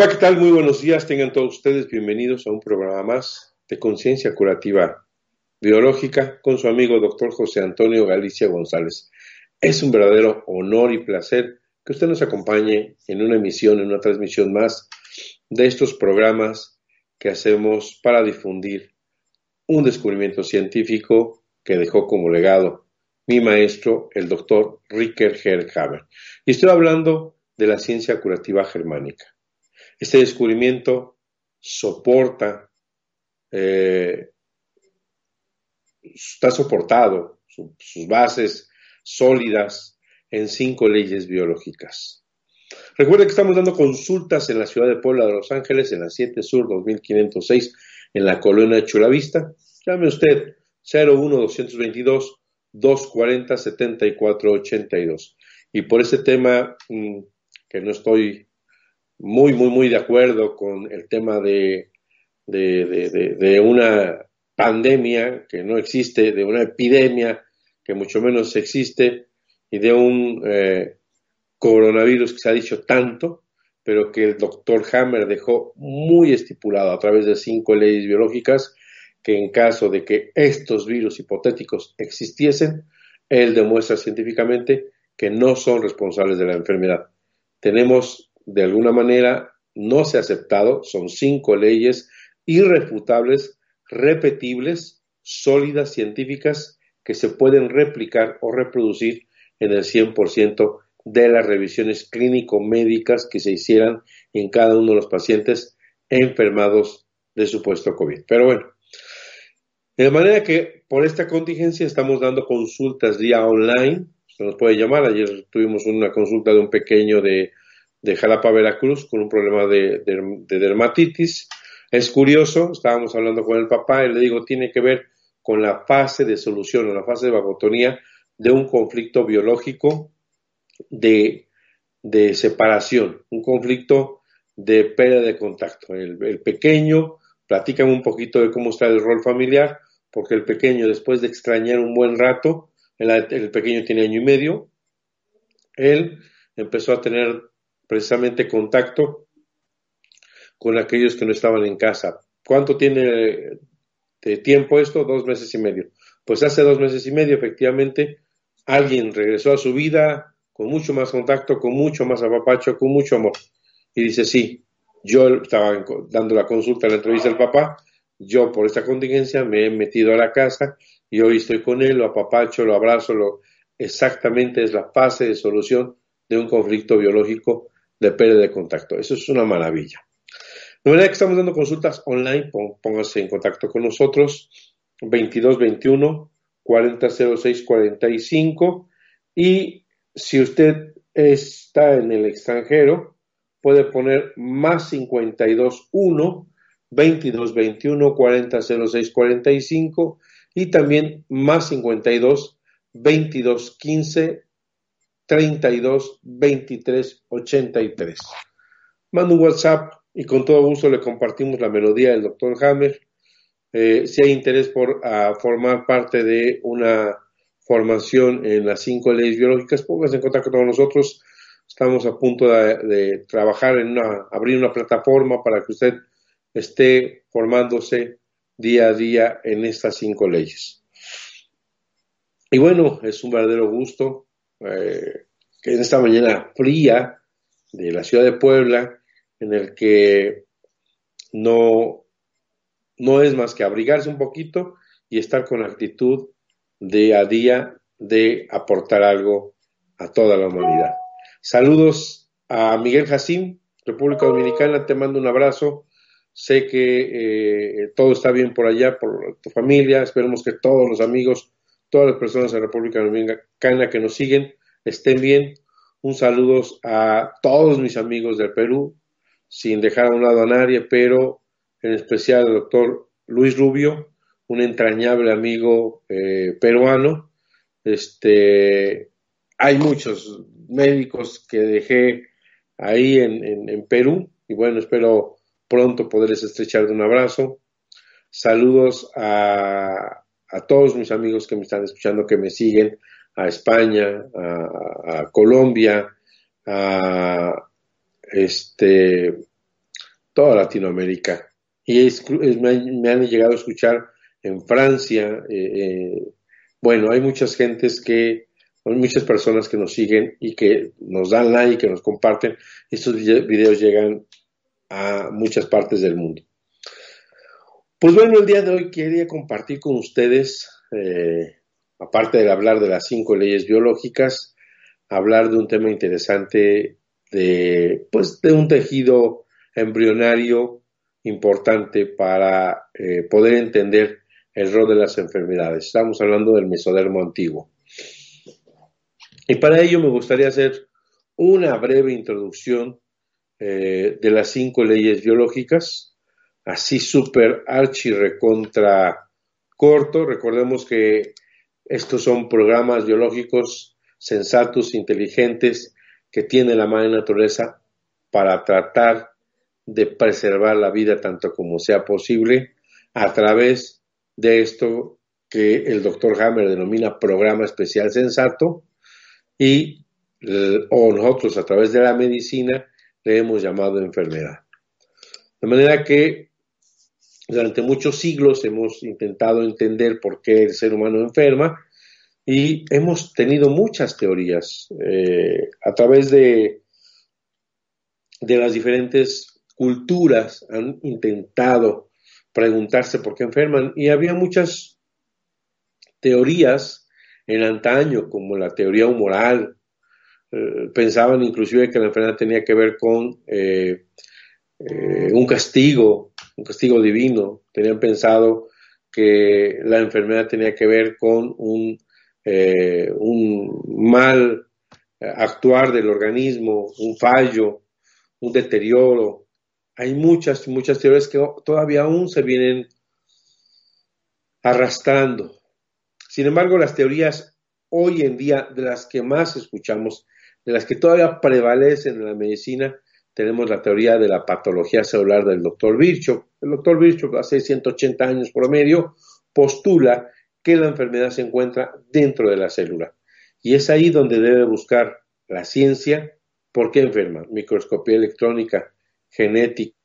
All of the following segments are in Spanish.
Hola, ¿qué tal? Muy buenos días. Tengan todos ustedes bienvenidos a un programa más de conciencia curativa biológica con su amigo doctor José Antonio Galicia González. Es un verdadero honor y placer que usted nos acompañe en una emisión, en una transmisión más de estos programas que hacemos para difundir un descubrimiento científico que dejó como legado mi maestro, el doctor Ricker Herrhaber. Y estoy hablando de la ciencia curativa germánica. Este descubrimiento soporta, eh, está soportado, sus bases sólidas en cinco leyes biológicas. Recuerde que estamos dando consultas en la ciudad de Puebla de Los Ángeles, en la 7 Sur 2506, en la colonia de Chulavista. Llame usted 01222 240 7482. Y por ese tema mm, que no estoy muy, muy, muy de acuerdo con el tema de, de, una pandemia que no existe, de una epidemia que mucho menos existe y de un eh, coronavirus que se ha dicho tanto, pero que el doctor Hammer dejó muy estipulado a través de cinco leyes biológicas que en caso de que estos virus hipotéticos existiesen, él demuestra científicamente que no son responsables de la enfermedad. Tenemos de alguna manera no se ha aceptado, son cinco leyes irrefutables, repetibles, sólidas, científicas, que se pueden replicar o reproducir en el 100% de las revisiones clínico-médicas que se hicieran en cada uno de los pacientes enfermados de supuesto COVID. Pero bueno, de manera que por esta contingencia estamos dando consultas día online, se nos puede llamar, ayer tuvimos una consulta de un pequeño de de Jalapa, Veracruz, con un problema de, dermatitis. Es curioso, estábamos hablando con el papá y le digo, tiene que ver con la fase de solución o la fase de vagotonía de un conflicto biológico de de separación, un conflicto de pérdida de contacto. El, pequeño, platícame un poquito de cómo está el rol familiar, porque el pequeño, después de extrañar un buen rato, el, pequeño tiene año y medio, él empezó a tener precisamente contacto con aquellos que no estaban en casa. ¿Cuánto tiene de tiempo esto? Dos meses y medio. Pues hace dos meses y medio, efectivamente, alguien regresó a su vida con mucho más contacto, con mucho más apapacho, con mucho amor. Y dice, sí, yo estaba dando la consulta, la entrevista al papá, yo por esta contingencia me he metido a la casa y hoy estoy con él, lo apapacho, lo abrazo, lo exactamente es la fase de solución de un conflicto biológico de pérdida de contacto. Eso es una maravilla. De manera que estamos dando consultas online, póngase en contacto con nosotros, 2221 4006 45 y si usted está en el extranjero, puede poner más 521 2221 4006 45 y también más 52 2215 32 23 83. Manda un WhatsApp y con todo gusto le compartimos la melodía del Dr. Hammer. Eh, si hay interés por formar parte de una formación en las cinco leyes biológicas, póngase en contacto con nosotros. Estamos a punto de, trabajar en una, abrir una plataforma para que usted esté formándose día a día en estas cinco leyes. Y bueno, es un verdadero gusto eh, que en esta mañana fría de la ciudad de Puebla, en el que no, no es más que abrigarse un poquito y estar con actitud de a día de aportar algo a toda la humanidad. Saludos a Miguel Jacín, República Dominicana, te mando un abrazo. Sé que eh, todo está bien por allá, por tu familia. Esperemos que todos los amigos, todas las personas de República Dominicana que nos siguen estén bien. Un saludo a todos mis amigos del Perú, sin dejar a un lado a nadie, pero en especial al doctor Luis Rubio, un entrañable amigo eh, peruano. Este, hay muchos médicos que dejé ahí en, Perú y bueno, espero pronto poderles estrechar de un abrazo. Saludos a, a, todos mis amigos que me están escuchando, que me siguen, a España, a, Colombia, a este, toda Latinoamérica. Y me, han llegado a escuchar en Francia. Eh, eh, bueno, hay muchas gentes que, hay muchas personas que nos siguen y que nos dan like, que nos comparten. Estos videos llegan a muchas partes del mundo. Pues bueno, el día de hoy quería compartir con ustedes, eh, aparte de hablar de las cinco leyes biológicas, hablar de un tema interesante de, pues, de un tejido embrionario importante para eh, poder entender el rol de las enfermedades. Estamos hablando del mesodermo antiguo. Y para ello me gustaría hacer una breve introducción eh, de las cinco leyes biológicas, así súper archi recontra corto. Recordemos que estos son programas biológicos sensatos, inteligentes, que tiene la madre naturaleza para tratar de preservar la vida tanto como sea posible a través de esto que el doctor Hammer denomina programa especial sensato y o nosotros a través de la medicina le hemos llamado enfermedad. De manera que durante muchos siglos hemos intentado entender por qué el ser humano enferma y hemos tenido muchas teorías eh, a través de, las diferentes culturas han intentado preguntarse por qué enferman y había muchas teorías en antaño como la teoría humoral eh, pensaban inclusive que la enfermedad tenía que ver con eh, un castigo un castigo divino tenían pensado que la enfermedad tenía que ver con un eh, un mal actuar del organismo, un fallo, un deterioro. Hay muchas, muchas teorías que todavía aún se vienen arrastrando. Sin embargo, las teorías hoy en día de las que más escuchamos de las que todavía prevalecen en la medicina, tenemos la teoría de la patología celular del doctor Virchow. El doctor Virchow, hace 180 años promedio, postula que la enfermedad se encuentra dentro de la célula. Y es ahí donde debe buscar la ciencia por qué enferma. Microscopía electrónica, genética,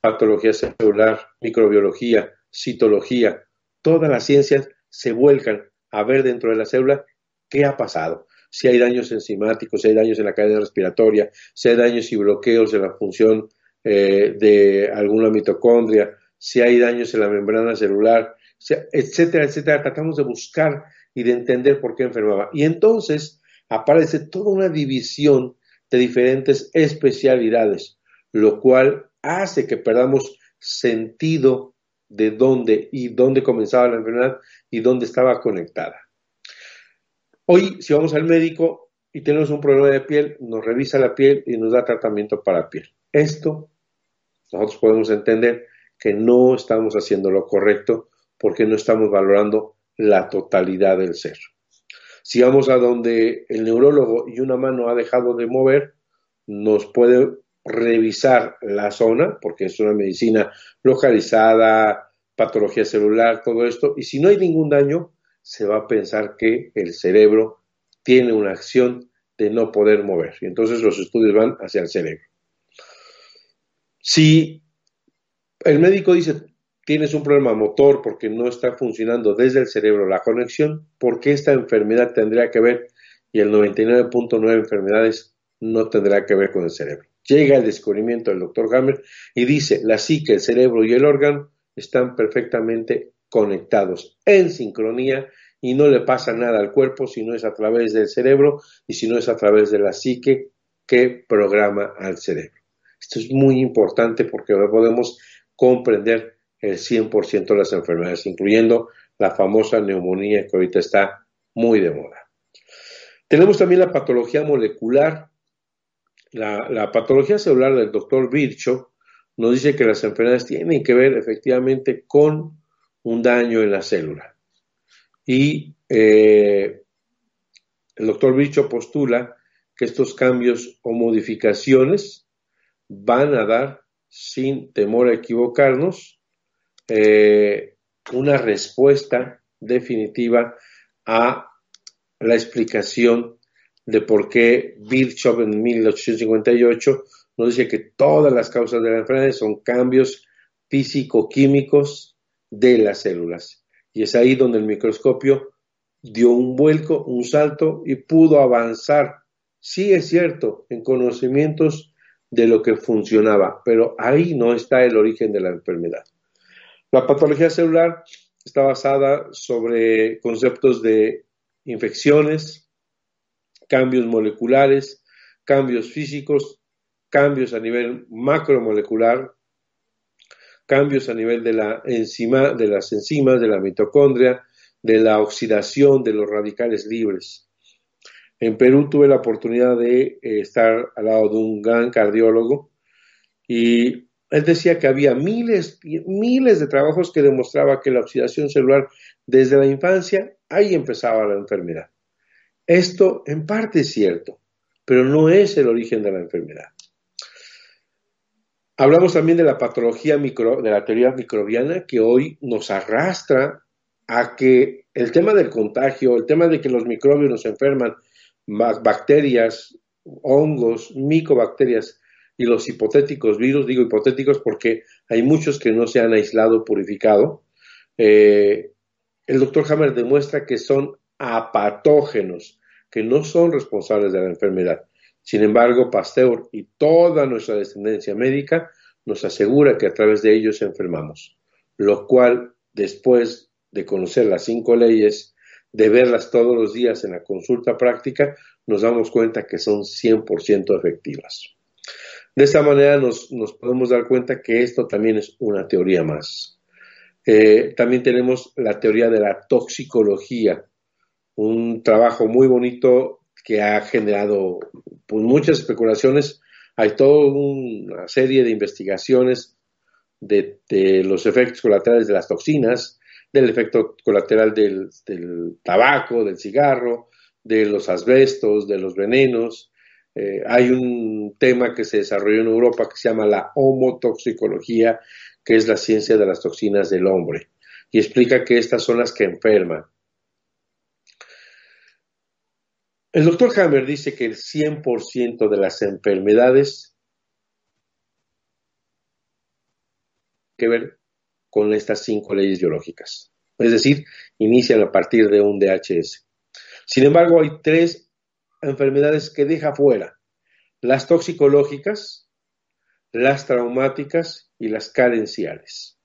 patología celular, microbiología, citología, todas las ciencias se vuelcan a ver dentro de la célula qué ha pasado. Si hay daños enzimáticos, si hay daños en la cadena respiratoria, si hay daños y bloqueos en la función eh, de alguna mitocondria, si hay daños en la membrana celular, etcétera, etcétera. Tratamos de buscar y de entender por qué enfermaba. Y entonces aparece toda una división de diferentes especialidades, lo cual hace que perdamos sentido de dónde y dónde comenzaba la enfermedad y dónde estaba conectada. Hoy, si vamos al médico y tenemos un problema de piel, nos revisa la piel y nos da tratamiento para piel. Esto nosotros podemos entender que no estamos haciendo lo correcto porque no estamos valorando la totalidad del ser. Si vamos a donde el neurólogo y una mano ha dejado de mover, nos puede revisar la zona, porque es una medicina localizada, patología celular, todo esto, y si no hay ningún daño, se va a pensar que el cerebro tiene una acción de no poder mover, y entonces los estudios van hacia el cerebro. Si el médico dice, tienes un problema motor porque no está funcionando desde el cerebro la conexión, ¿por qué esta enfermedad tendría que ver? Y el 99.9 enfermedades no tendrá que ver con el cerebro. Llega el descubrimiento del doctor Hammer y dice, la psique, el cerebro y el órgano están perfectamente conectados en sincronía y no le pasa nada al cuerpo si no es a través del cerebro y si no es a través de la psique que programa al cerebro. Esto es muy importante porque podemos comprender el 100% de las enfermedades, incluyendo la famosa neumonía que ahorita está muy de moda. Tenemos también la patología molecular, la, patología celular del doctor Virchow nos dice que las enfermedades tienen que ver efectivamente con un daño en la célula. Y eh, el doctor Virchow postula que estos cambios o modificaciones van a dar, sin temor a equivocarnos, eh, una respuesta definitiva a la explicación de por qué Virchow en 1858 nos dice que todas las causas de la enfermedad son cambios físico-químicos de las células. Y es ahí donde el microscopio dio un vuelco, un salto y pudo avanzar. Sí es cierto, en conocimientos de lo que funcionaba, pero ahí no está el origen de la enfermedad. La patología celular está basada sobre conceptos de infecciones, cambios moleculares, cambios físicos, cambios a nivel macromolecular, cambios a nivel de, la enzima, de las enzimas, de la mitocondria, de la oxidación de los radicales libres. En Perú tuve la oportunidad de eh, estar al lado de un gran cardiólogo y él decía que había miles, miles de trabajos que demostraba que la oxidación celular desde la infancia, ahí empezaba la enfermedad. Esto en parte es cierto, pero no es el origen de la enfermedad. Hablamos también de la patología de la teoría microbiana que hoy nos arrastra a que el tema del contagio, el tema de que los microbios nos enferman, bacterias, hongos, micobacterias y los hipotéticos virus, digo hipotéticos porque hay muchos que no se han aislado, purificado. Eh, el doctor Hammer demuestra que son apatógenos, que no son responsables de la enfermedad. Sin embargo, Pasteur y toda nuestra descendencia médica nos asegura que a través de ellos enfermamos, lo cual, después de conocer las cinco leyes, de verlas todos los días en la consulta práctica, nos damos cuenta que son 100% efectivas. De esta manera nos, podemos dar cuenta que esto también es una teoría más. Eh, también tenemos la teoría de la toxicología, un trabajo muy bonito que ha generado pues, muchas especulaciones. Hay toda una serie de investigaciones de, los efectos colaterales de las toxinas, del efecto colateral del, tabaco, del cigarro, de los asbestos, de los venenos. Eh, hay un tema que se desarrolló en Europa que se llama la homotoxicología, que es la ciencia de las toxinas del hombre, y explica que estas son las que enferman. El doctor Hammer dice que el 100% de las enfermedades que ver con estas cinco leyes biológicas. Es decir, inician a partir de un DHS. Sin embargo, hay tres enfermedades que deja fuera. Las toxicológicas, las traumáticas y las carenciales.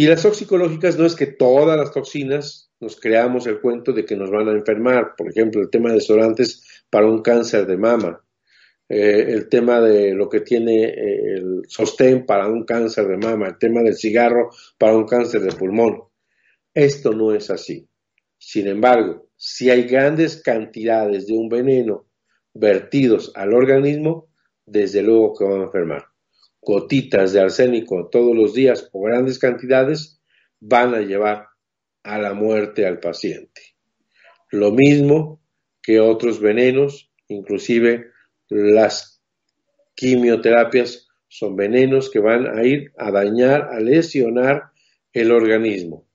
Y las toxicológicas no es que todas las toxinas nos creamos el cuento de que nos van a enfermar. Por ejemplo, el tema de desodorantes para un cáncer de mama. Eh, el tema de lo que tiene eh, el sostén para un cáncer de mama, el tema del cigarro para un cáncer de pulmón. Esto no es así. Sin embargo, si hay grandes cantidades de un veneno vertidos al organismo, desde luego que van a enfermar. Gotitas de arsénico todos los días o grandes cantidades van a llevar a la muerte al paciente. Lo mismo que otros venenos, inclusive las quimioterapias son venenos que van a ir a dañar, a lesionar el organismo.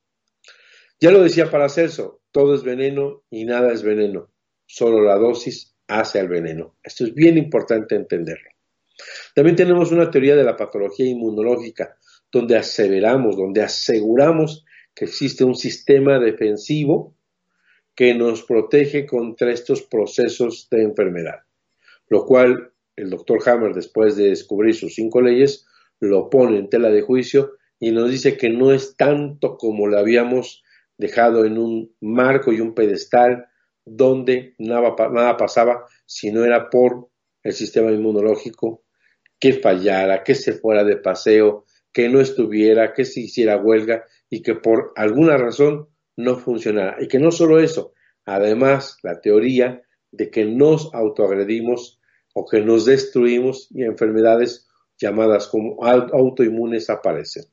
Ya lo decía Paracelso, todo es veneno y nada es veneno, solo la dosis hace al veneno. Esto es bien importante entenderlo. También tenemos una teoría de la patología inmunológica, donde aseveramos, donde aseguramos que existe un sistema defensivo que nos protege contra estos procesos de enfermedad lo cual el doctor Hammer, después de descubrir sus cinco leyes, lo pone en tela de juicio y nos dice que no es tanto como lo habíamos dejado en un marco y un pedestal donde nada, nada pasaba si no era por el sistema inmunológico que fallara, que se fuera de paseo, que no estuviera, que se hiciera huelga y que por alguna razón no funcionara. Y que no solo eso, además la teoría de que nos autoagredimos o que nos destruimos y enfermedades llamadas como autoinmunes aparecen.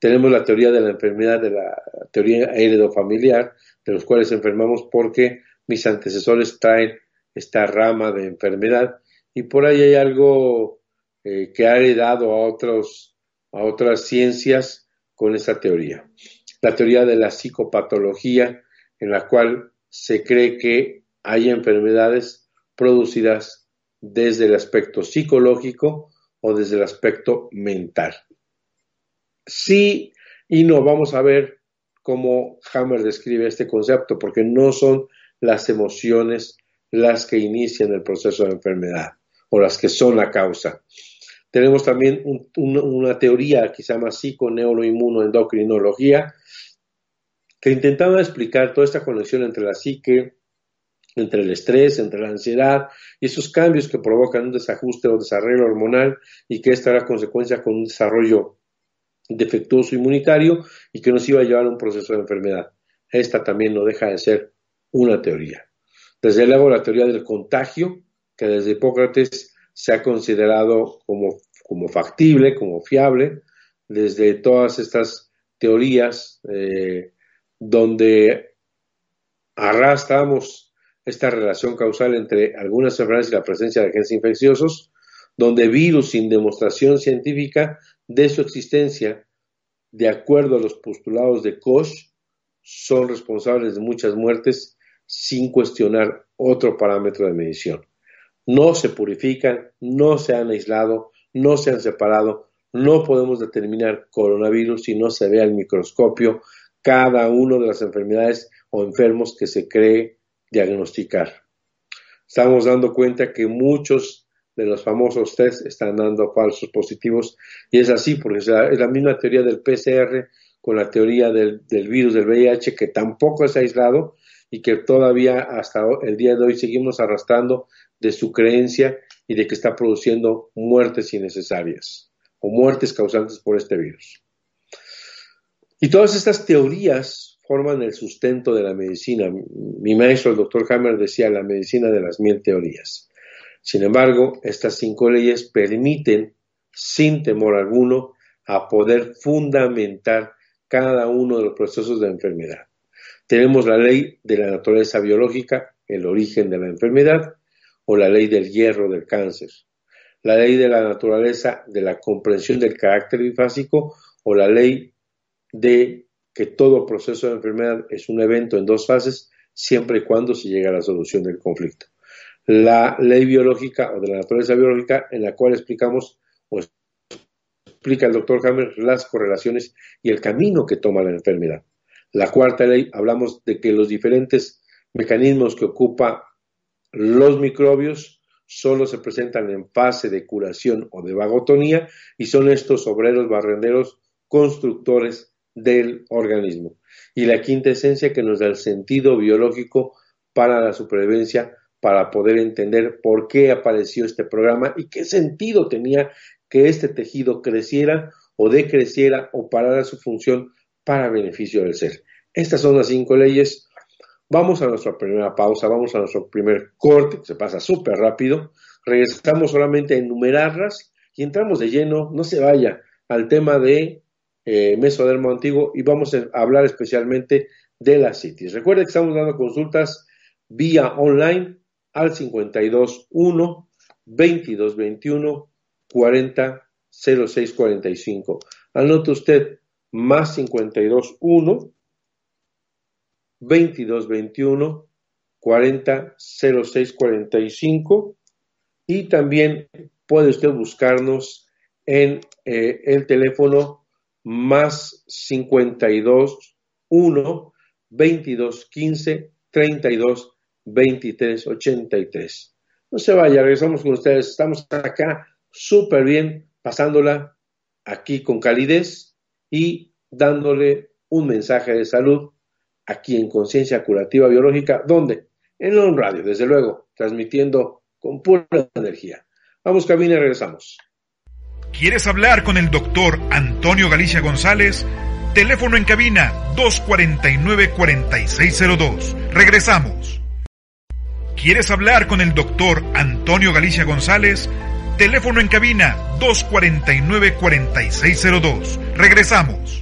Tenemos la teoría de la enfermedad, de la teoría heredofamiliar, de los cuales enfermamos porque mis antecesores traen esta rama de enfermedad y por ahí hay algo eh, que ha heredado a, a otras ciencias con esta teoría. La teoría de la psicopatología, en la cual se cree que hay enfermedades producidas desde el aspecto psicológico o desde el aspecto mental. Sí y no, vamos a ver cómo Hammer describe este concepto, porque no son las emociones las que inician el proceso de enfermedad o las que son la causa. Tenemos también una teoría que se llama psiconeuroinmunoendocrinología, que intentaba explicar toda esta conexión entre la psique, entre el estrés, entre la ansiedad y esos cambios que provocan un desajuste o desarrollo hormonal y que esta era consecuencia con un desarrollo defectuoso inmunitario y que nos iba a llevar a un proceso de enfermedad. Esta también no deja de ser una teoría. Desde luego la teoría del contagio, que desde Hipócrates se ha considerado como, factible, como fiable, desde todas estas teorías eh, donde arrastramos esta relación causal entre algunas enfermedades y la presencia de agentes infecciosos, donde virus sin demostración científica de su existencia, de acuerdo a los postulados de Koch, son responsables de muchas muertes sin cuestionar otro parámetro de medición. No se purifican, no se han aislado, no se han separado, no podemos determinar coronavirus si no se ve al microscopio cada una de las enfermedades o enfermos que se cree diagnosticar. Estamos dando cuenta que muchos de los famosos test están dando falsos positivos y es así porque es la, misma teoría del PCR con la teoría del, del, virus del VIH que tampoco es aislado y que todavía hasta el día de hoy seguimos arrastrando de su creencia y de que está produciendo muertes innecesarias o muertes causantes por este virus. Y todas estas teorías forman el sustento de la medicina. Mi maestro, el doctor Hammer, decía la medicina de las mil teorías. Sin embargo, estas cinco leyes permiten, sin temor alguno, a poder fundamentar cada uno de los procesos de enfermedad. Tenemos la ley de la naturaleza biológica, el origen de la enfermedad, o la ley del hierro del cáncer, la ley de la naturaleza de la comprensión del carácter bifásico o la ley de que todo proceso de enfermedad es un evento en dos fases siempre y cuando se llegue a la solución del conflicto. La ley biológica o de la naturaleza biológica en la cual explicamos o explica el doctor Hammer las correlaciones y el camino que toma la enfermedad. La cuarta ley hablamos de que los diferentes mecanismos que ocupa los microbios solo se presentan en fase de curación o de vagotonía y son estos obreros barrenderos constructores del organismo. Y la quinta esencia que nos da el sentido biológico para la supervivencia, para poder entender por qué apareció este programa y qué sentido tenía que este tejido creciera o decreciera o parara su función para beneficio del ser. Estas son las cinco leyes Vamos a nuestra primera pausa, vamos a nuestro primer corte, que se pasa súper rápido. Regresamos solamente a enumerarlas y entramos de lleno, no se vaya, al tema de eh, mesodermo antiguo y vamos a hablar especialmente de la citis. Recuerde que estamos dando consultas vía online al 521 2221 40 06 45. Anote usted más 521 2221 40 06 45 y también puede usted buscarnos en eh, el teléfono más 52 1 22 15 32 23 83. No se vaya, regresamos con ustedes. Estamos acá súper bien, pasándola aquí con calidez y dándole un mensaje de salud aquí en Conciencia Curativa Biológica. ¿Dónde? En un radio, desde luego, transmitiendo con pura energía. Vamos, cabina y regresamos. ¿Quieres hablar con el doctor Antonio Galicia González? Teléfono en cabina 249-4602. Regresamos. ¿Quieres hablar con el doctor Antonio Galicia González? Teléfono en cabina 249-4602. Regresamos.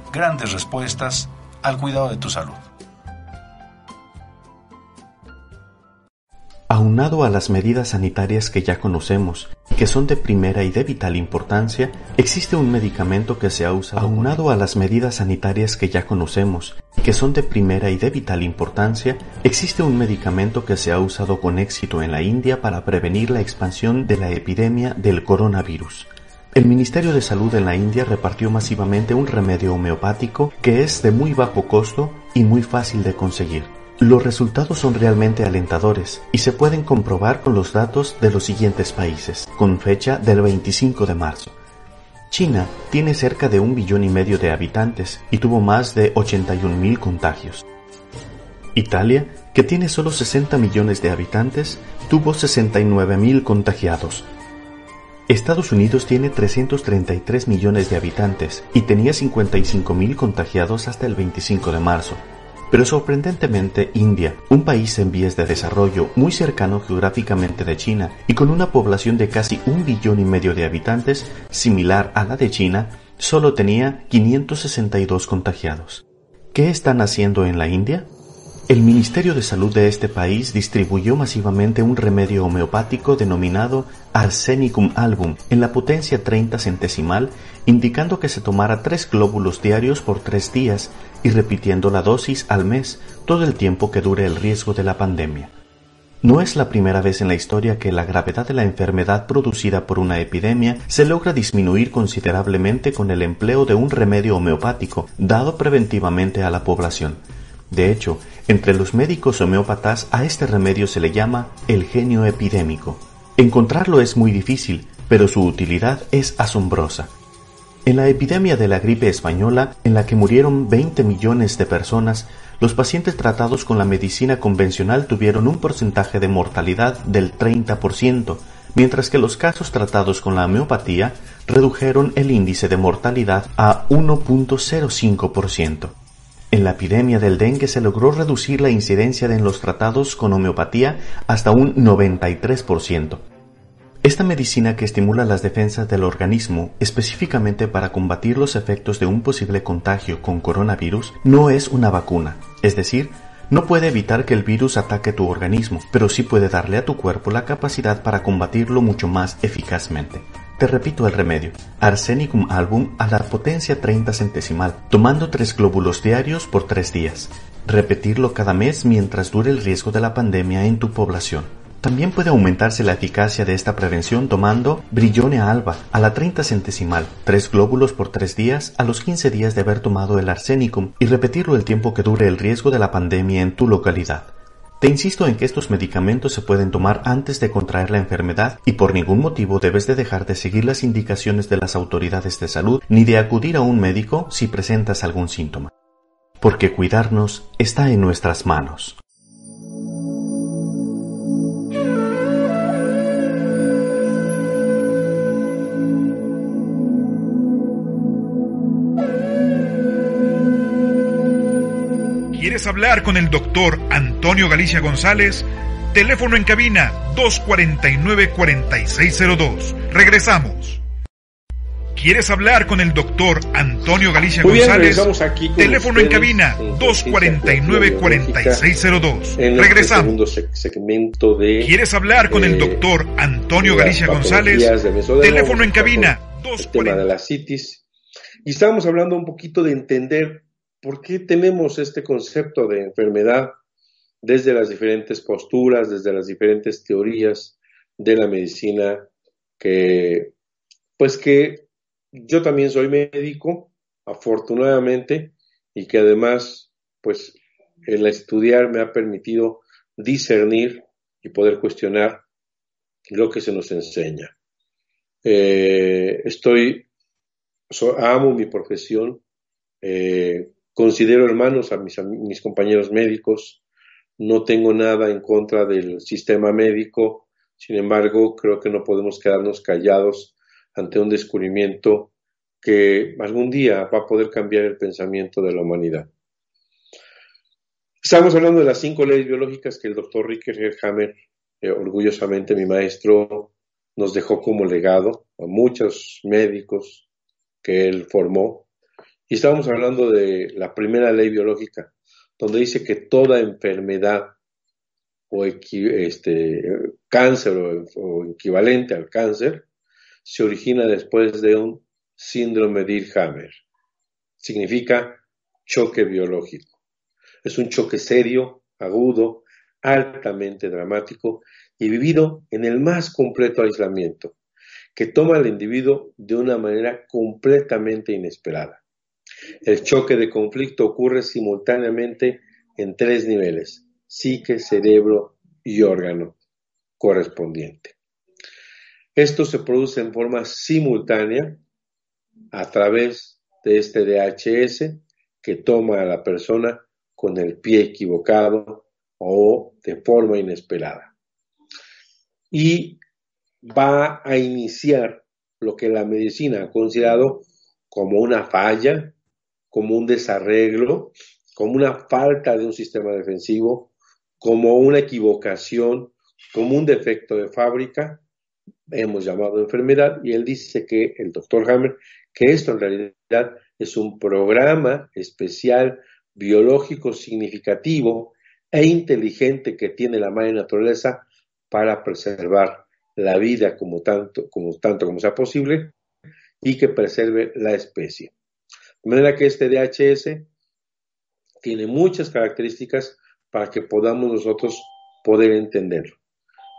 grandes respuestas al cuidado de tu salud. Aunado a las medidas sanitarias que ya conocemos y que son de primera y de vital importancia, existe un medicamento que se ha usado. Aunado a las medidas sanitarias que ya conocemos y que son de primera y de vital importancia, existe un medicamento que se ha usado con éxito en la India para prevenir la expansión de la epidemia del coronavirus. El Ministerio de Salud en la India repartió masivamente un remedio homeopático que es de muy bajo costo y muy fácil de conseguir. Los resultados son realmente alentadores y se pueden comprobar con los datos de los siguientes países, con fecha del 25 de marzo. China tiene cerca de un billón y medio de habitantes y tuvo más de 81 mil contagios. Italia, que tiene solo 60 millones de habitantes, tuvo 69 mil contagiados, Estados Unidos tiene 333 millones de habitantes y tenía 55.000 contagiados hasta el 25 de marzo. Pero sorprendentemente, India, un país en vías de desarrollo muy cercano geográficamente de China y con una población de casi un billón y medio de habitantes, similar a la de China, solo tenía 562 contagiados. ¿Qué están haciendo en la India? El Ministerio de Salud de este país distribuyó masivamente un remedio homeopático denominado Arsenicum album en la potencia 30 centesimal, indicando que se tomara tres glóbulos diarios por tres días y repitiendo la dosis al mes todo el tiempo que dure el riesgo de la pandemia. No es la primera vez en la historia que la gravedad de la enfermedad producida por una epidemia se logra disminuir considerablemente con el empleo de un remedio homeopático dado preventivamente a la población. De hecho, entre los médicos homeópatas a este remedio se le llama el genio epidémico. Encontrarlo es muy difícil, pero su utilidad es asombrosa. En la epidemia de la gripe española, en la que murieron 20 millones de personas, los pacientes tratados con la medicina convencional tuvieron un porcentaje de mortalidad del 30%, mientras que los casos tratados con la homeopatía redujeron el índice de mortalidad a 1.05%. En la epidemia del dengue se logró reducir la incidencia en los tratados con homeopatía hasta un 93%. Esta medicina que estimula las defensas del organismo específicamente para combatir los efectos de un posible contagio con coronavirus no es una vacuna, es decir, no puede evitar que el virus ataque tu organismo, pero sí puede darle a tu cuerpo la capacidad para combatirlo mucho más eficazmente. Te repito el remedio. Arsenicum album a la potencia 30 centesimal, tomando tres glóbulos diarios por tres días. Repetirlo cada mes mientras dure el riesgo de la pandemia en tu población. También puede aumentarse la eficacia de esta prevención tomando Brillone alba a la 30 centesimal, tres glóbulos por tres días a los 15 días de haber tomado el arsenicum y repetirlo el tiempo que dure el riesgo de la pandemia en tu localidad. Te insisto en que estos medicamentos se pueden tomar antes de contraer la enfermedad y por ningún motivo debes de dejar de seguir las indicaciones de las autoridades de salud ni de acudir a un médico si presentas algún síntoma. Porque cuidarnos está en nuestras manos. ¿Quieres hablar con el doctor Antonio Galicia González? Teléfono en cabina 249-4602. Regresamos. ¿Quieres hablar con el doctor Antonio Galicia González? aquí Teléfono en cabina 249-4602. Regresamos. segmento de, ¿Quieres hablar con el doctor Antonio Galicia González? Teléfono en cabina 249. tema de la citis. Y estábamos hablando un poquito de entender ¿Por qué tenemos este concepto de enfermedad desde las diferentes posturas, desde las diferentes teorías de la medicina que, pues que yo también soy médico, afortunadamente, y que además, pues el estudiar me ha permitido discernir y poder cuestionar lo que se nos enseña. Eh, estoy, amo mi profesión, eh, Considero hermanos a mis, compañeros médicos, no tengo nada en contra del sistema médico, sin embargo, creo que no podemos quedarnos callados ante un descubrimiento que algún día va a poder cambiar el pensamiento de la humanidad. Estamos hablando de las cinco leyes biológicas que el doctor Ricker Hammer, eh, orgullosamente mi maestro, nos dejó como legado a muchos médicos que él formó y estábamos hablando de la primera ley biológica, donde dice que toda enfermedad o este, cáncer o, equivalente al cáncer se origina después de un síndrome de Hammer. Significa choque biológico. Es un choque serio, agudo, altamente dramático y vivido en el más completo aislamiento, que toma al individuo de una manera completamente inesperada. El choque de conflicto ocurre simultáneamente en tres niveles, psique, cerebro y órgano correspondiente. Esto se produce en forma simultánea a través de este DHS que toma a la persona con el pie equivocado o de forma inesperada. Y va a iniciar lo que la medicina ha considerado como una falla como un desarreglo, como una falta de un sistema defensivo, como una equivocación, como un defecto de fábrica, hemos llamado enfermedad, y él dice que, el doctor Hammer, que esto en realidad es un programa especial biológico significativo e inteligente que tiene la madre naturaleza para preservar la vida como tanto como, tanto como sea posible y que preserve la especie. De manera que este DHS tiene muchas características para que podamos nosotros poder entenderlo.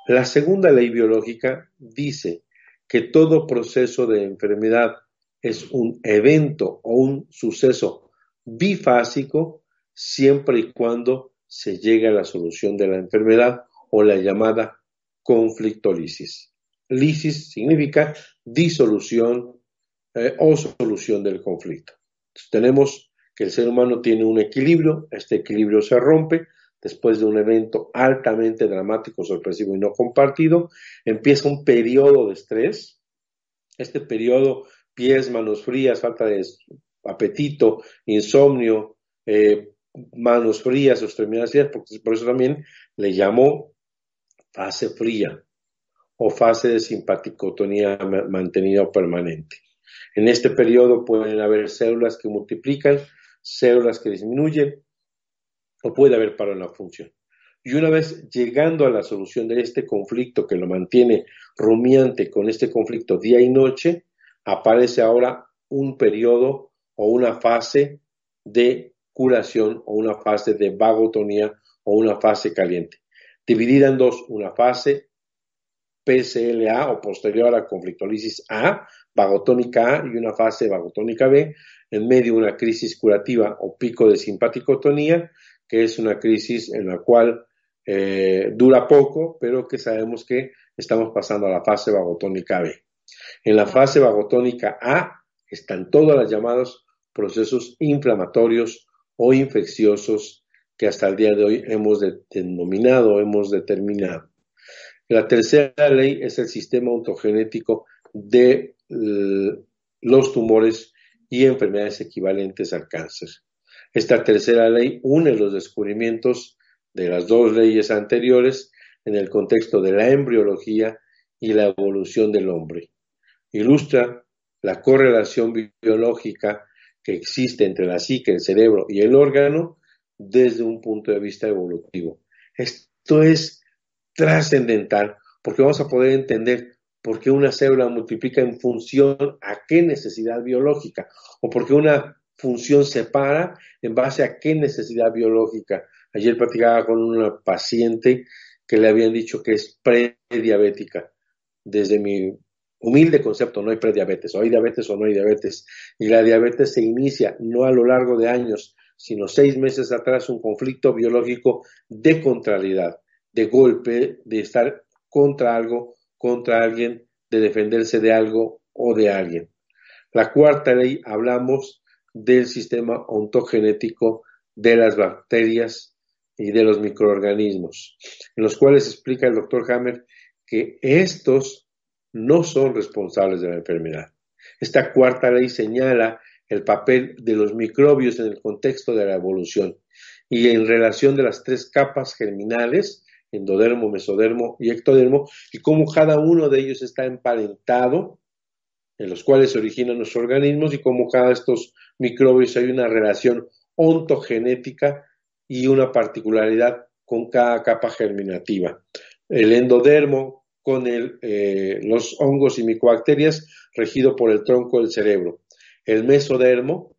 La segunda ley biológica dice que todo proceso de enfermedad es un evento o un suceso bifásico siempre y cuando se llegue a la solución de la enfermedad o la llamada conflictolisis. Lisis significa disolución eh, o solución del conflicto. Tenemos que el ser humano tiene un equilibrio, este equilibrio se rompe después de un evento altamente dramático, sorpresivo y no compartido, empieza un periodo de estrés, este periodo, pies, manos frías, falta de apetito, insomnio, eh, manos frías, extremidades frías, porque por eso también le llamó fase fría o fase de simpaticotonía mantenida o permanente. En este periodo pueden haber células que multiplican, células que disminuyen, o puede haber paro en la función. Y una vez llegando a la solución de este conflicto que lo mantiene rumiante con este conflicto día y noche, aparece ahora un periodo o una fase de curación o una fase de vagotonía o una fase caliente. Dividida en dos, una fase PCLA o posterior a conflictolisis A, vagotónica A y una fase vagotónica B, en medio de una crisis curativa o pico de simpaticotonía, que es una crisis en la cual eh, dura poco, pero que sabemos que estamos pasando a la fase vagotónica B. En la fase vagotónica A están todos los llamados procesos inflamatorios o infecciosos que hasta el día de hoy hemos denominado, hemos determinado. La tercera ley es el sistema ontogenético de los tumores y enfermedades equivalentes al cáncer. Esta tercera ley une los descubrimientos de las dos leyes anteriores en el contexto de la embriología y la evolución del hombre. Ilustra la correlación biológica que existe entre la psique, el cerebro y el órgano desde un punto de vista evolutivo. Esto es trascendental porque vamos a poder entender por qué una célula multiplica en función a qué necesidad biológica o por qué una función se para en base a qué necesidad biológica. Ayer platicaba con una paciente que le habían dicho que es prediabética. Desde mi humilde concepto, no hay prediabetes, o hay diabetes o no hay diabetes. Y la diabetes se inicia no a lo largo de años, sino seis meses atrás, un conflicto biológico de contrariedad, de golpe, de estar contra algo, contra alguien, de defenderse de algo o de alguien. La cuarta ley, hablamos del sistema ontogenético de las bacterias y de los microorganismos, en los cuales explica el doctor Hammer que estos no son responsables de la enfermedad. Esta cuarta ley señala el papel de los microbios en el contexto de la evolución y en relación de las tres capas germinales, endodermo, mesodermo y ectodermo, y cómo cada uno de ellos está emparentado, en los cuales se originan los organismos, y cómo cada estos microbios hay una relación ontogenética y una particularidad con cada capa germinativa. El endodermo con eh, los hongos y micobacterias regido por el tronco del cerebro. El mesodermo,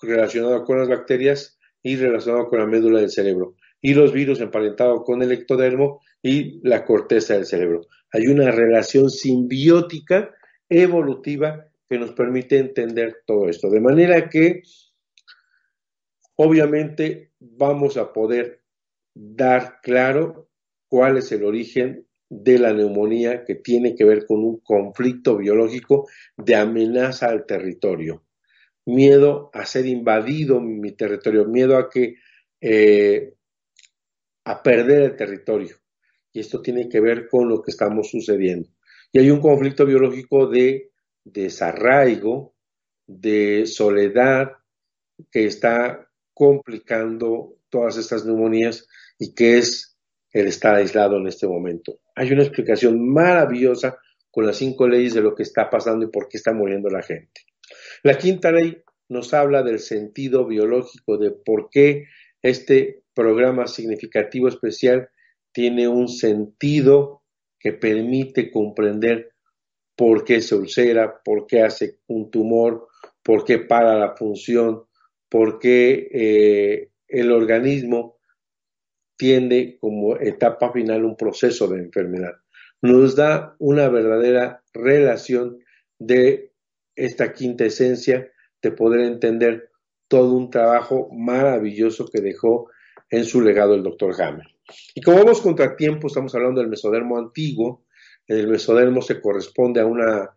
relacionado con las bacterias y relacionado con la médula del cerebro. Y los virus emparentados con el ectodermo y la corteza del cerebro. Hay una relación simbiótica evolutiva que nos permite entender todo esto. De manera que, obviamente, vamos a poder dar claro cuál es el origen de la neumonía que tiene que ver con un conflicto biológico de amenaza al territorio, miedo a ser invadido mi territorio, miedo a que eh, a perder el territorio. Y esto tiene que ver con lo que estamos sucediendo. Y hay un conflicto biológico de desarraigo, de soledad, que está complicando todas estas neumonías y que es el estar aislado en este momento hay una explicación maravillosa con las cinco leyes de lo que está pasando y por qué está muriendo la gente. La quinta ley nos habla del sentido biológico, de por qué este programa significativo especial tiene un sentido que permite comprender por qué se ulcera, por qué hace un tumor, por qué para la función, por qué eh, el organismo tiende como etapa final un proceso de enfermedad. Nos da una verdadera relación de esta quinta esencia de poder entender todo un trabajo maravilloso que dejó en su legado el doctor Hammer. Y como vamos contra tiempo, estamos hablando del mesodermo antiguo. El mesodermo se corresponde a una,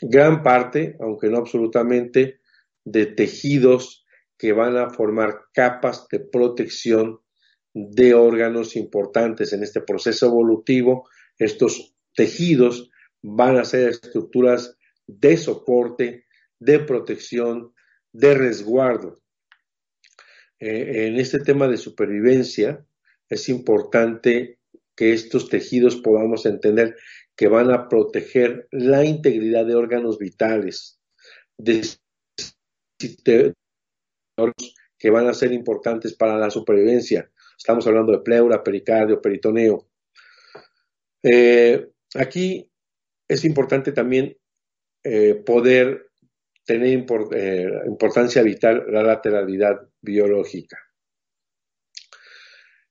gran parte, aunque no absolutamente, de tejidos que van a formar capas de protección de órganos importantes en este proceso evolutivo. Estos tejidos van a ser estructuras de soporte, de protección, de resguardo. Eh, en este tema de supervivencia es importante que estos tejidos podamos entender que van a proteger la integridad de órganos vitales, de que van a ser importantes para la supervivencia. Estamos hablando de pleura, pericardio, peritoneo. Eh, aquí es importante también eh, poder tener importancia vital la lateralidad biológica.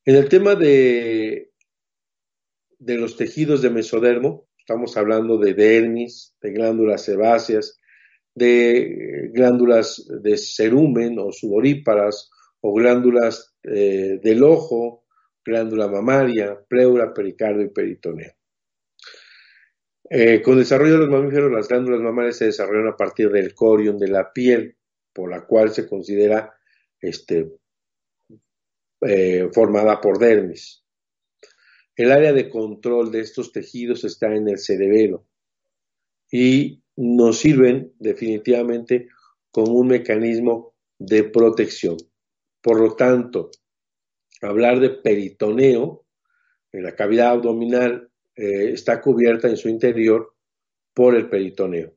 En el tema de, de los tejidos de mesodermo, estamos hablando de dermis, de glándulas sebáceas, de glándulas de cerumen o sudoríparas o glándulas eh, del ojo, glándula mamaria, pleura, pericardio y peritoneo. Eh, con desarrollo de los mamíferos, las glándulas mamarias se desarrollan a partir del corion de la piel, por la cual se considera este, eh, formada por dermis. El área de control de estos tejidos está en el cerebelo y nos sirven definitivamente como un mecanismo de protección. Por lo tanto, hablar de peritoneo en la cavidad abdominal eh, está cubierta en su interior por el peritoneo.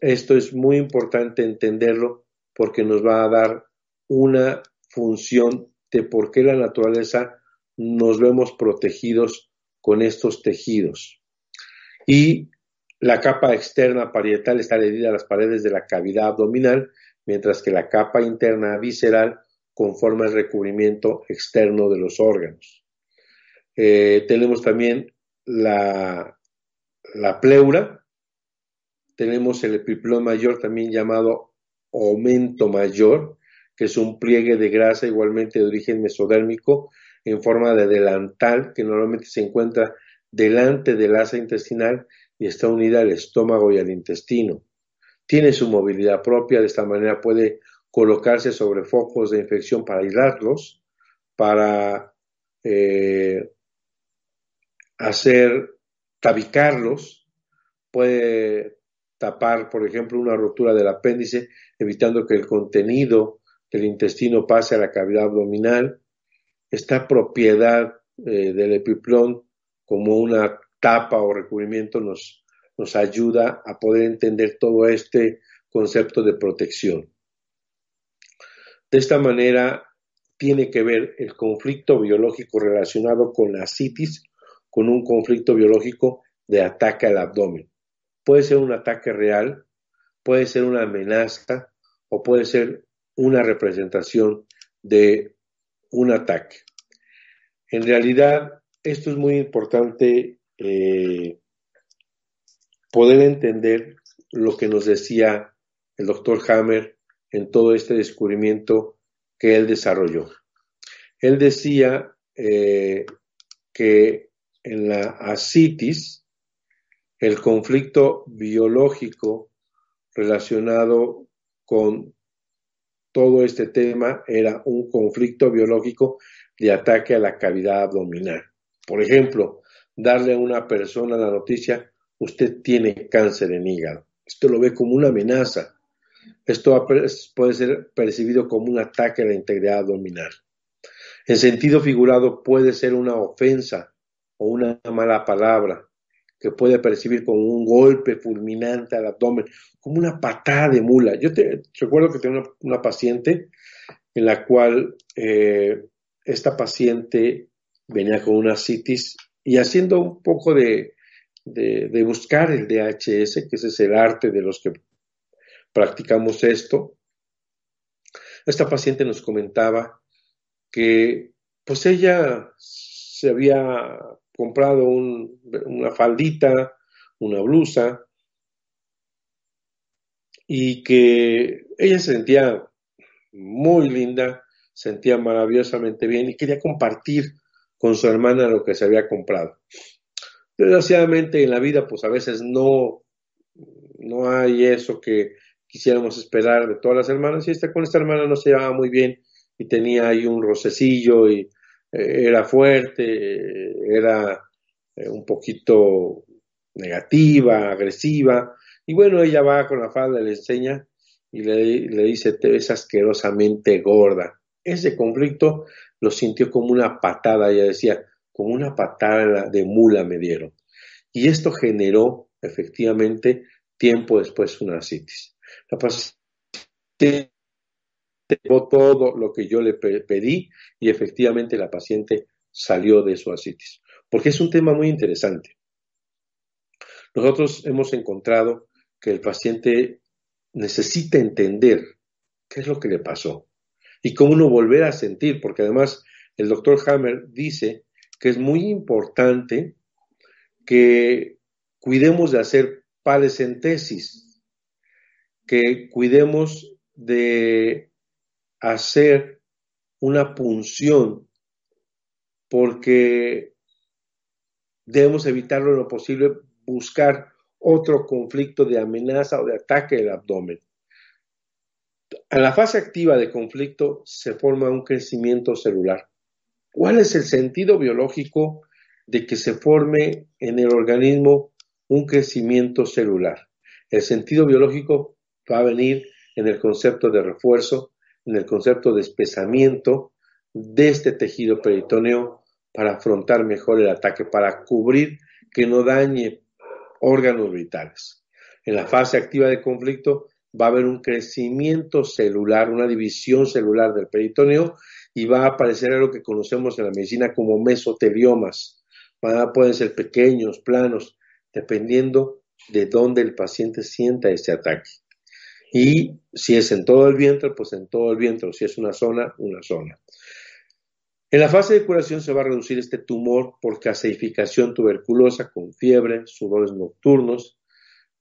Esto es muy importante entenderlo porque nos va a dar una función de por qué la naturaleza nos vemos protegidos con estos tejidos. Y la capa externa parietal está adherida a las paredes de la cavidad abdominal, mientras que la capa interna visceral conforma el recubrimiento externo de los órganos. Eh, tenemos también la, la pleura, tenemos el epiplón mayor también llamado aumento mayor, que es un pliegue de grasa igualmente de origen mesodérmico en forma de delantal que normalmente se encuentra delante del asa intestinal y está unida al estómago y al intestino. Tiene su movilidad propia, de esta manera puede colocarse sobre focos de infección para aislarlos, para eh, hacer tabicarlos, puede tapar, por ejemplo, una rotura del apéndice, evitando que el contenido del intestino pase a la cavidad abdominal. Esta propiedad eh, del epiplón como una tapa o recubrimiento nos, nos ayuda a poder entender todo este concepto de protección. De esta manera tiene que ver el conflicto biológico relacionado con la citis con un conflicto biológico de ataque al abdomen. Puede ser un ataque real, puede ser una amenaza o puede ser una representación de un ataque. En realidad, esto es muy importante eh, poder entender lo que nos decía el doctor Hammer en todo este descubrimiento que él desarrolló. Él decía eh, que en la asitis, el conflicto biológico relacionado con todo este tema era un conflicto biológico de ataque a la cavidad abdominal. Por ejemplo, darle a una persona la noticia, usted tiene cáncer en hígado. Esto lo ve como una amenaza. Esto puede ser percibido como un ataque a la integridad abdominal. En sentido figurado puede ser una ofensa o una mala palabra que puede percibir como un golpe fulminante al abdomen, como una patada de mula. Yo recuerdo que tengo una, paciente en la cual eh, esta paciente venía con una citis y haciendo un poco de, de, buscar el DHS, que ese es el arte de los que practicamos esto, esta paciente nos comentaba que pues ella se había comprado una faldita, una blusa, y que ella se sentía muy linda, sentía maravillosamente bien y quería compartir con su hermana lo que se había comprado. Desgraciadamente en la vida, pues a veces no, no hay eso que quisiéramos esperar de todas las hermanas, y esta con esta hermana no se llevaba muy bien y tenía ahí un rocecillo y era fuerte, era eh, un poquito negativa, agresiva, y bueno, ella va con la falda, le enseña y le, le dice, te ves asquerosamente gorda. Ese conflicto lo sintió como una patada, ella decía, como una patada de mula me dieron. Y esto generó efectivamente tiempo después una citis. La todo lo que yo le pedí y efectivamente la paciente salió de su asitis. Porque es un tema muy interesante. Nosotros hemos encontrado que el paciente necesita entender qué es lo que le pasó y cómo no volver a sentir, porque además el doctor Hammer dice que es muy importante que cuidemos de hacer palescentesis, que cuidemos de hacer una punción, porque debemos evitarlo en lo posible, buscar otro conflicto de amenaza o de ataque del abdomen. En la fase activa de conflicto se forma un crecimiento celular. ¿Cuál es el sentido biológico de que se forme en el organismo un crecimiento celular? El sentido biológico va a venir en el concepto de refuerzo, en el concepto de espesamiento de este tejido peritoneo para afrontar mejor el ataque, para cubrir que no dañe órganos vitales. En la fase activa de conflicto va a haber un crecimiento celular, una división celular del peritoneo y va a aparecer algo que conocemos en la medicina como mesoteliomas. pueden ser pequeños, planos, dependiendo de dónde el paciente sienta ese ataque. Y si es en todo el vientre, pues en todo el vientre. Si es una zona, una zona. En la fase de curación se va a reducir este tumor por caseificación tuberculosa con fiebre, sudores nocturnos,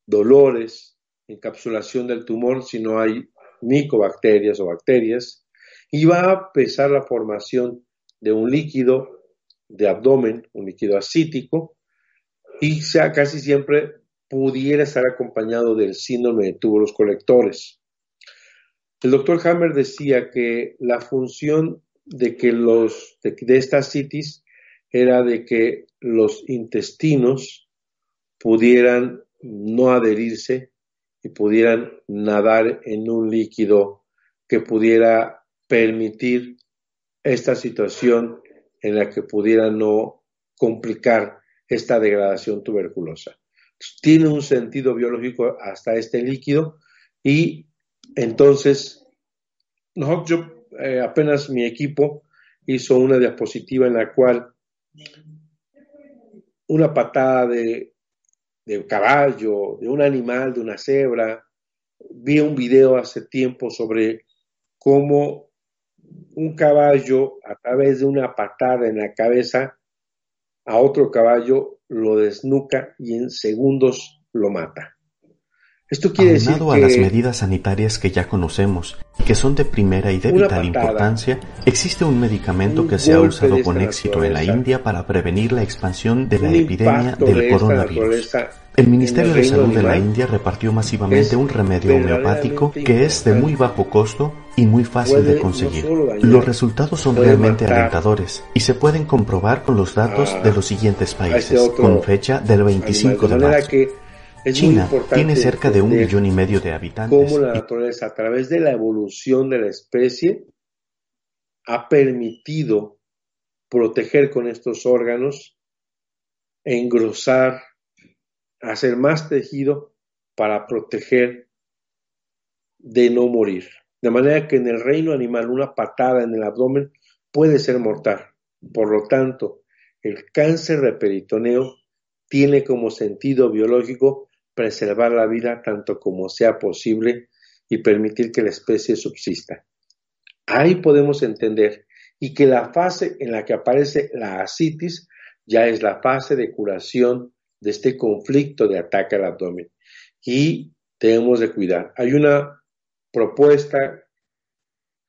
dolores, encapsulación del tumor si no hay micobacterias o bacterias, y va a empezar la formación de un líquido de abdomen, un líquido acítico, y sea casi siempre pudiera estar acompañado del síndrome de túbulos colectores. El doctor Hammer decía que la función de que los de, citis era de que los intestinos pudieran no adherirse y pudieran nadar en un líquido que pudiera permitir esta situación en la que pudiera no complicar esta degradación tuberculosa tiene un sentido biológico hasta este líquido y entonces nosotros, eh, apenas mi equipo hizo una diapositiva en la cual una patada de, de caballo, de un animal, de una cebra, vi un video hace tiempo sobre cómo un caballo a través de una patada en la cabeza a otro caballo lo desnuca y en segundos lo mata. Esto quiere decir que a las medidas sanitarias que ya conocemos y que son de primera y de vital importancia, existe un medicamento que se ha usado con éxito en la India para prevenir la expansión de la epidemia del coronavirus. El Ministerio de Salud de la India repartió masivamente un remedio homeopático que es de muy bajo costo y muy fácil de conseguir. Los resultados son realmente alentadores y se pueden comprobar con los datos de los siguientes países, con fecha del 25 de marzo. China tiene cerca de un millón y medio de habitantes. Cómo la naturaleza, a través de la evolución de la especie, ha permitido proteger con estos órganos, engrosar, hacer más tejido para proteger de no morir. De manera que en el reino animal una patada en el abdomen puede ser mortal. Por lo tanto, el cáncer de peritoneo tiene como sentido biológico preservar la vida tanto como sea posible y permitir que la especie subsista. Ahí podemos entender y que la fase en la que aparece la asitis ya es la fase de curación de este conflicto de ataque al abdomen y debemos de cuidar. Hay una propuesta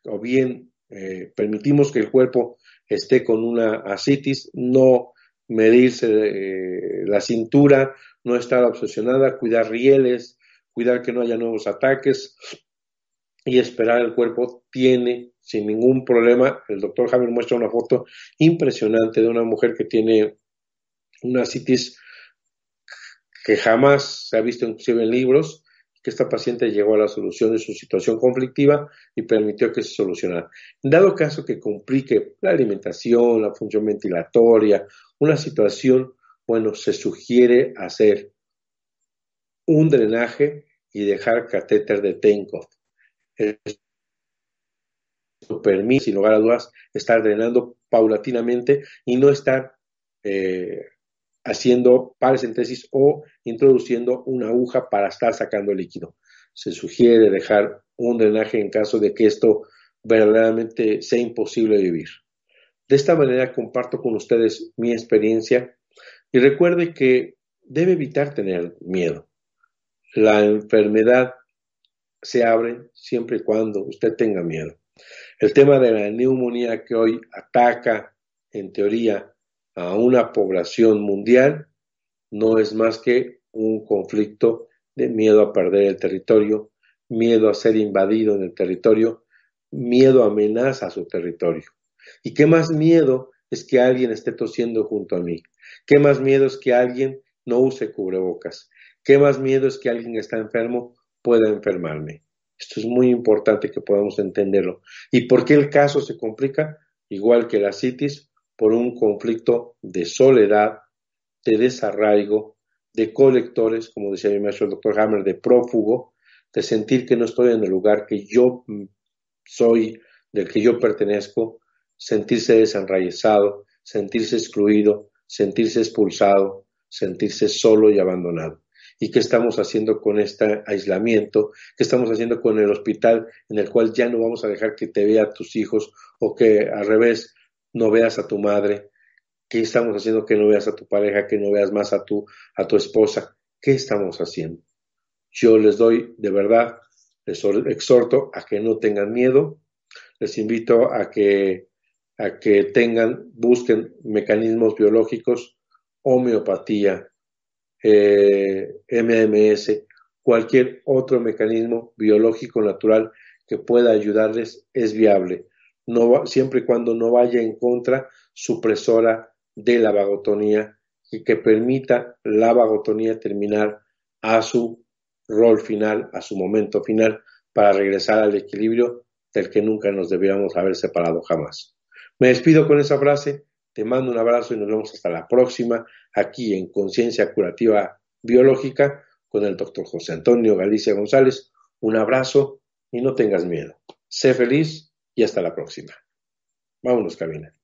o bien eh, permitimos que el cuerpo esté con una asitis, no medirse eh, la cintura, no estar obsesionada, cuidar rieles, cuidar que no haya nuevos ataques y esperar el cuerpo tiene sin ningún problema. El doctor Javier muestra una foto impresionante de una mujer que tiene una citis que jamás se ha visto inclusive en libros, que esta paciente llegó a la solución de su situación conflictiva y permitió que se solucionara. Dado caso que complique la alimentación, la función ventilatoria, una situación, bueno, se sugiere hacer un drenaje y dejar catéter de Tenkov. Esto permite, sin lugar a dudas, estar drenando paulatinamente y no estar eh, haciendo paracentesis o introduciendo una aguja para estar sacando líquido. Se sugiere dejar un drenaje en caso de que esto verdaderamente sea imposible vivir. De esta manera comparto con ustedes mi experiencia y recuerde que debe evitar tener miedo. La enfermedad se abre siempre y cuando usted tenga miedo. El tema de la neumonía que hoy ataca, en teoría, a una población mundial no es más que un conflicto de miedo a perder el territorio, miedo a ser invadido en el territorio, miedo a amenaza a su territorio. ¿Y qué más miedo es que alguien esté tosiendo junto a mí? ¿Qué más miedo es que alguien no use cubrebocas? ¿Qué más miedo es que alguien que está enfermo pueda enfermarme? Esto es muy importante que podamos entenderlo. ¿Y por qué el caso se complica? Igual que la citis, por un conflicto de soledad, de desarraigo, de colectores, como decía mi maestro el doctor Hammer, de prófugo, de sentir que no estoy en el lugar que yo soy, del que yo pertenezco, sentirse desenraizado, sentirse excluido, sentirse expulsado, sentirse solo y abandonado. ¿Y qué estamos haciendo con este aislamiento? ¿Qué estamos haciendo con el hospital en el cual ya no vamos a dejar que te vea tus hijos o que al revés no veas a tu madre, ¿qué estamos haciendo que no veas a tu pareja, que no veas más a tu, a tu esposa? ¿Qué estamos haciendo? Yo les doy, de verdad, les exhorto a que no tengan miedo, les invito a que, a que tengan, busquen mecanismos biológicos, homeopatía, eh, MMS, cualquier otro mecanismo biológico natural que pueda ayudarles es viable no, siempre y cuando no vaya en contra supresora de la vagotonía y que permita la vagotonía terminar a su rol final, a su momento final, para regresar al equilibrio del que nunca nos debíamos haber separado jamás. Me despido con esa frase, te mando un abrazo y nos vemos hasta la próxima aquí en Conciencia Curativa Biológica con el doctor José Antonio Galicia González. Un abrazo y no tengas miedo. Sé feliz y hasta la próxima. Vámonos, cabina.